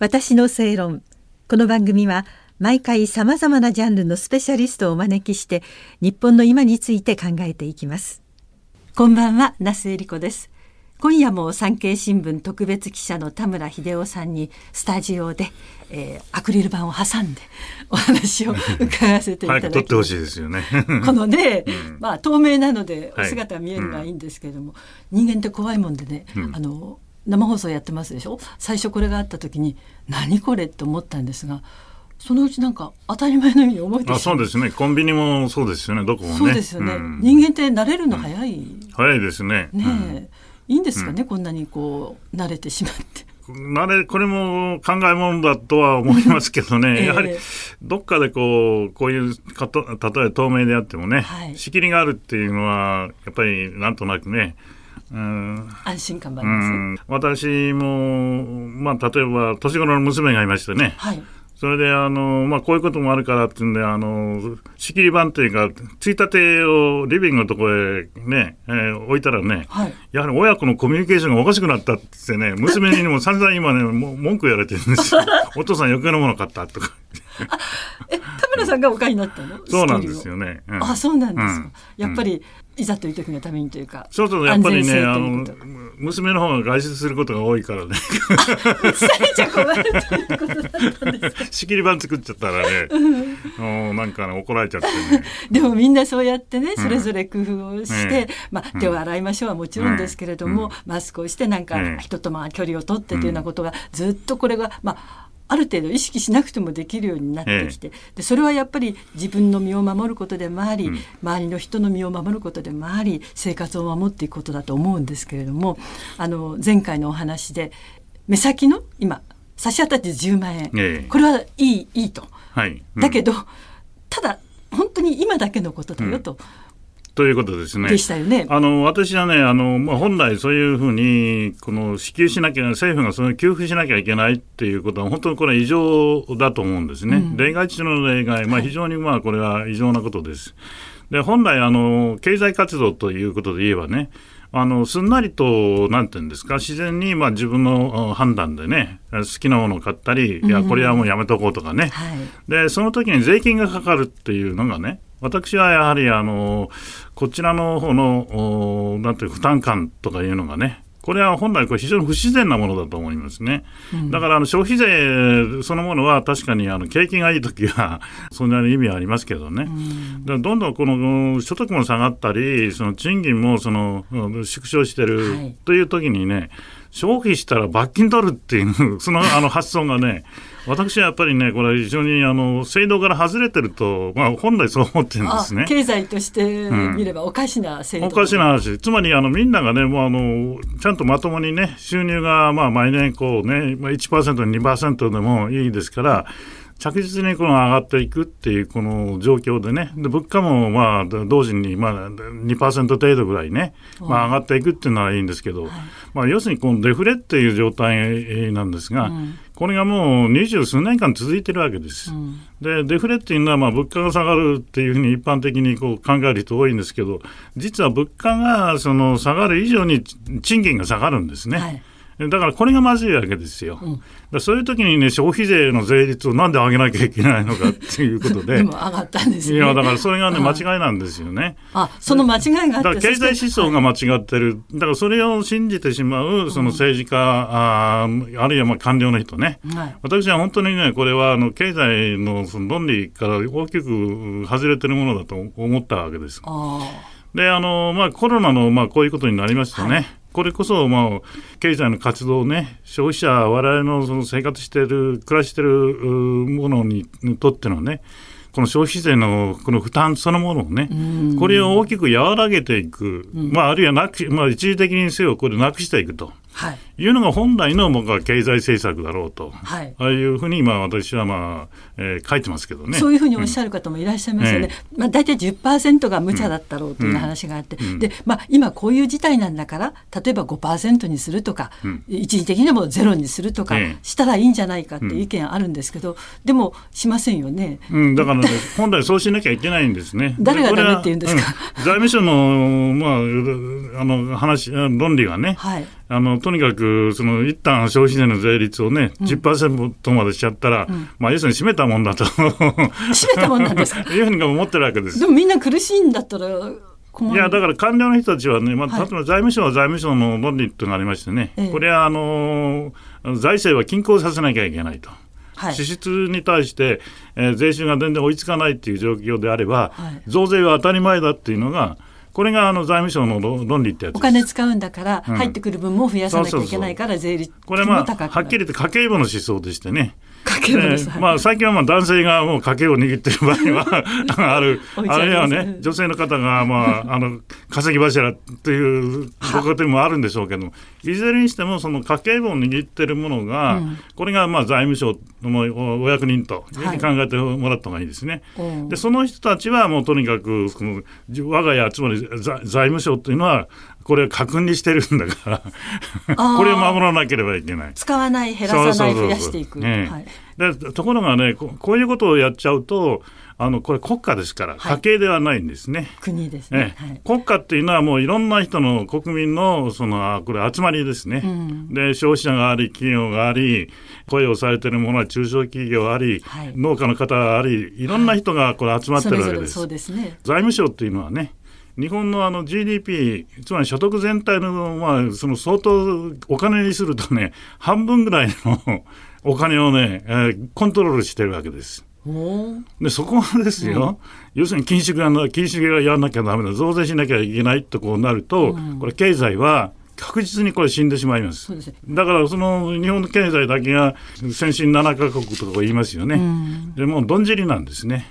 私の正論。この番組は毎回さまざまなジャンルのスペシャリストをお招きして日本の今について考えていきます。こんばんは那須恵理子です。今夜も産経新聞特別記者の田村秀夫さんにスタジオで、えー、アクリル板を挟んでお話を伺わせていただきます。撮ってほしいですよね。このね、うん、まあ透明なのでお姿が見えるのはいいんですけれども、はいうん、人間って怖いもんでね、うん、あの生放送やってますでしょ？最初これがあった時に何これって思ったんですが。そのうちなんか当たり前のように思えてあそうですね。コンビニもそうですよね。どこもね。そうですよね、人間って慣れるの早い、早いですね。ね、いいんですかね、うん、こんなにこう慣れてしまって。慣れこれも考えものだとは思いますけどね、えー、やはりどっかでこうこういうかと例えば透明であってもね、はい、仕切りがあるっていうのはやっぱりなんとなくねうん、安心感もあります、ね、私も、まあ、例えば年頃の娘がいましてね、はい、それで、あの、まあ、こういうこともあるからっていうんで、あの、仕切り板というか、ついたてをリビングのところへね、えー、置いたらね、はい、やはり親子のコミュニケーションがおかしくなったってね、娘にも散々今ね、も文句言われてるんですよ。お父さん余計なもの買ったとか。え、田村さんがお買いになったの？そうなんですよね。うん、あ、そうなんですか。うん、やっぱり、いざという時のためにというか。そうそう、やっぱりね、あの、娘の方が外出することが多いからね。仕切り板作っちゃったらね、うん、なんかね、怒られちゃってね。でもみんなそうやってね、それぞれ工夫をして、うん、まあ、手を洗いましょうはもちろんですけれども、うん、マスクをして、なんか、人とまあ距離を取ってというようなことが、ずっとこれが、まあ、ある程度意識しなくてもできるようになってきて、でそれはやっぱり自分の身を守ることでもあり、うん、周りの人の身を守ることでもあり生活を守っていくことだと思うんですけれどもあの前回のお話で目先の今差し当たって10万円、えこれはいいいいと、はい。うん、だけどただ本当に今だけのことだよと。ということですね。でしたよね。あの私はね、あのまあ、本来そういうふうにこの支給しなきゃ政府がその給付しなきゃいけないっていうことは本当にこれは異常だと思うんですね。うん、例外中の例外、まあ非常にまあこれは異常なことです。で本来あの経済活動ということで言えばね。あのすんなりと、なんていうんですか、自然にまあ自分の判断でね、好きなものを買ったり、いや、これはもうやめとこうとかね、はい、でその時に税金がかかるっていうのがね、私はやはりあのこちらの方のなんていう負担感とかいうのがねこれは本来これ非常に不自然なものだと思いますね。うん、だからあの消費税そのものは確かにあの景気がいい時は そんなに意味はありますけどね。うん、どんどんこの所得も下がったりその賃金もその縮小してるという時にね、はい消費したら罰金取るっていう、そのあの発想がね、私はやっぱりね、これは非常にあの制度から外れてると、まあ、本来そう思ってるんですね。経済として見ればおかしな制度、うん、おかしな話。つまりあのみんながね、もうあの、ちゃんとまともにね、収入がまあ毎年こうね、まあ、1%、2%でもいいですから、着実にこの上がっていくっていうこの状況でね、で物価もまあ同時にまあ2%程度ぐらいね、まあ、上がっていくっていうのはいいんですけど、はい、まあ、要するにこのデフレっていう状態なんですが、うん、これがもう二十数年間続いてるわけです。うん、で、デフレっていうのはまあ物価が下がるっていうふうに一般的にこう考える人多いんですけど、実は物価がその下がる以上に賃金が下がるんですね。はいだからこれがまずいわけですよ。うん、そういう時にね、消費税の税率をなんで上げなきゃいけないのかっていうことで。でも上がったんですね。いや、だからそれがね、間違いなんですよね。あ、その間違いがあってだから経済思想が間違ってる。だからそれを信じてしまう、その政治家、ああるいはまあ官僚の人ね。はい、私は本当にね、これはあの経済のその論理から大きく外れてるものだと思ったわけです。で、あの、まあコロナのまあこういうことになりましたね。はいこれこそ、まあ、経済の活動ね、消費者、我々のその生活している、暮らしているものにとってのね、この消費税のこの負担そのものをね、これを大きく和らげていく、まあ、あるいはなく、まあ、一時的にせよ、これなくしていくと。はい、いうのが本来の僕は経済政策だろうと、はい、ああいうふうに今私はまあ、えー、書いてますけどね。そういうふうにおっしゃる方もいらっしゃいますよね。うん、まあ大体10%が無茶だったろうという話があって、うん、でまあ今こういう事態なんだから例えば5%にするとか、うん、一時的にもゼロにするとかしたらいいんじゃないかっていう意見あるんですけど、でもしませんよね。うん、だから、ね、本来そうしなきゃいけないんですね。誰がダメって言うんですか？財務省のまああの話論理がね。はいああのとにかくその一旦消費税の税率をね、うん、10%までしちゃったら、うん、まあ、要するに閉めたもんだと。閉めたもんなんですか？いうふうに思ってるわけです。でもみんな苦しいんだったらいやだから官僚の人たちはね、まあ、例えば財務省は財務省の論理っていうのがありましてね、はい、これはあの財政は均衡させなきゃいけないと。はい、支出に対して、えー、税収が全然追いつかないっていう状況であれば、はい、増税は当たり前だっていうのが、これがあの財務省の論理ってやつお金使うんだから、入ってくる分も増やさなきゃいけないから、税率これまあ、はっきり言って家計簿の思想でしてね。まあ、最近はまあ男性がもう家計を握ってる場合は ある、あるいはね、女性の方が、まあ、あの稼ぎ柱っていうご家庭もあるんでしょうけど、いずれにしても、その家計簿を握ってるものが、うん、これがまあ財務省のお役人というふうに考えてもらった方がいいですね。はい、でその人たちはもうとにかくその我が家つまり財務省というのはこれ確認してるんだから。これを守らなければいけない。使わない減らさない増やしていく、ねはい、でところがねこういうことをやっちゃうとあのこれ国家ですから、家計ではないんですね。国ですね、はい、国家っていうのはもういろんな人の国民のそのこれ集まりですね、うん、で消費者があり企業があり雇用されているものは中小企業あり、はい、農家の方がありいろんな人がこれ集まってるわけです。そうですね、財務省っていうのはね日本のあの GDP、つまり所得全体の、まあ、その相当お金にするとね、半分ぐらいのお金をね、えー、コントロールしてるわけです。でそこはですよ、うん、要するに緊縮が緊縮がやらなきゃだめだ、増税しなきゃいけないとこうなると、うん、これ、経済は確実にこれ死んでしまいます。だからその日本の経済だけが先進7か国とか言いますよね。うん、でもどんじりなんですね。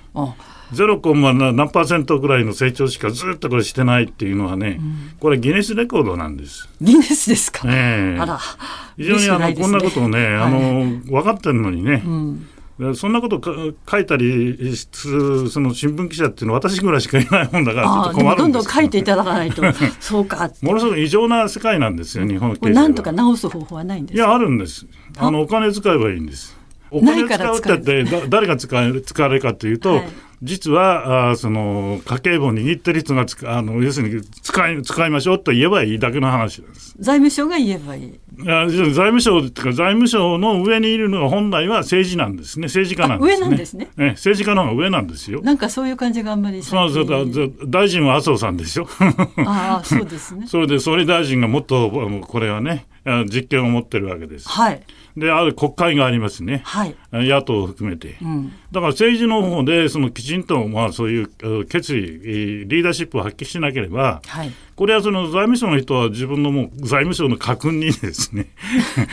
ゼロコンマ何パーセントぐらいの成長しかずっとこれしてないっていうのはね、うん、これギネスレコードなんです。ギネスですか？えあら。非常にあの、ね、こんなことをね、あの、分かってるのにね。うんそんなこと書いたりするその新聞記者っていうのは私ぐらいしかいないもんだからちょっと困るんどんどん書いていただかないと。そうかものすごく異常な世界なんですよ日本経済なんとか直す方法はないんですいやあるんです。あのお金使えばいいんですお金使うって誰が使え使われるかというと、はい実はあその家計簿を握ってる人があの要するに使い使いましょうと言えばいいだけの話です。財務省が言えばいい。財務省っていうか財務省の上にいるのが本来は政治なんですね政治家なんですね。上なんですね。ね政治家の方が上なんですよ。なんかそういう感じがあんまりそうそう大臣は麻生さんでしょ。ああそうですね。それで総理大臣がもっとこれはね実権を持ってるわけです。はい。である国会がありますね、はい、野党を含めて、うん、だから政治の方でそのきちんとまあそういう決意リーダーシップを発揮しなければ、はい、これはその財務省の人は自分のもう財務省の家訓にですね。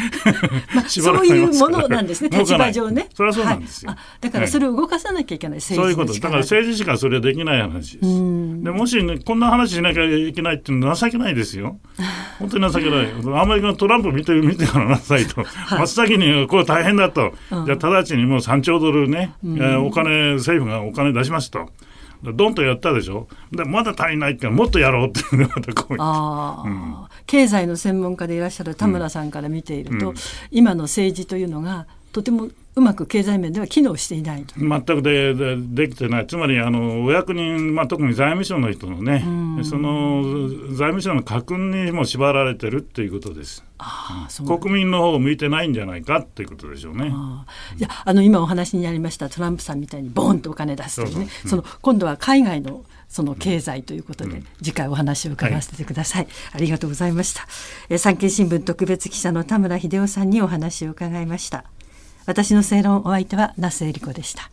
まあ、そういうものなんですね、立場上ね。それはそうなんですよ、はい、だからそれを動かさなきゃいけない、そういうこと、だから政治しかそれはできない話です。でもし、ね、こんな話しなきゃいけないっていうのは情けないですよ。本当に情けない。アメリカのトランプ見て見てからなさいと、はい、真っ先にこれ大変だと、うん、じゃあ直ちにもう3兆ドルね、うん、えー、お金、政府がお金出しますと。どんとやったでしょ。でまだ足りないってもっとやろうってまたこうあ、うん、経済の専門家でいらっしゃる田村さんから見ていると、うん、今の政治というのがとてもうまく経済面では機能していないと。全くででできてない、つまりあのお役人、まあ、特に財務省の人のね、その財務省の家訓にも縛られてるっていうことです。あ国民の方を向いてないんじゃないかっていうことでしょうね。あいやあの今お話にありましたトランプさんみたいにボンとお金出すというね、その今度は海外のその経済ということで、次回お話を伺わせてください、はい、ありがとうございました、え産経新聞特別記者の田村秀夫さんにお話を伺いました私の正論お相手は那須恵理子でした。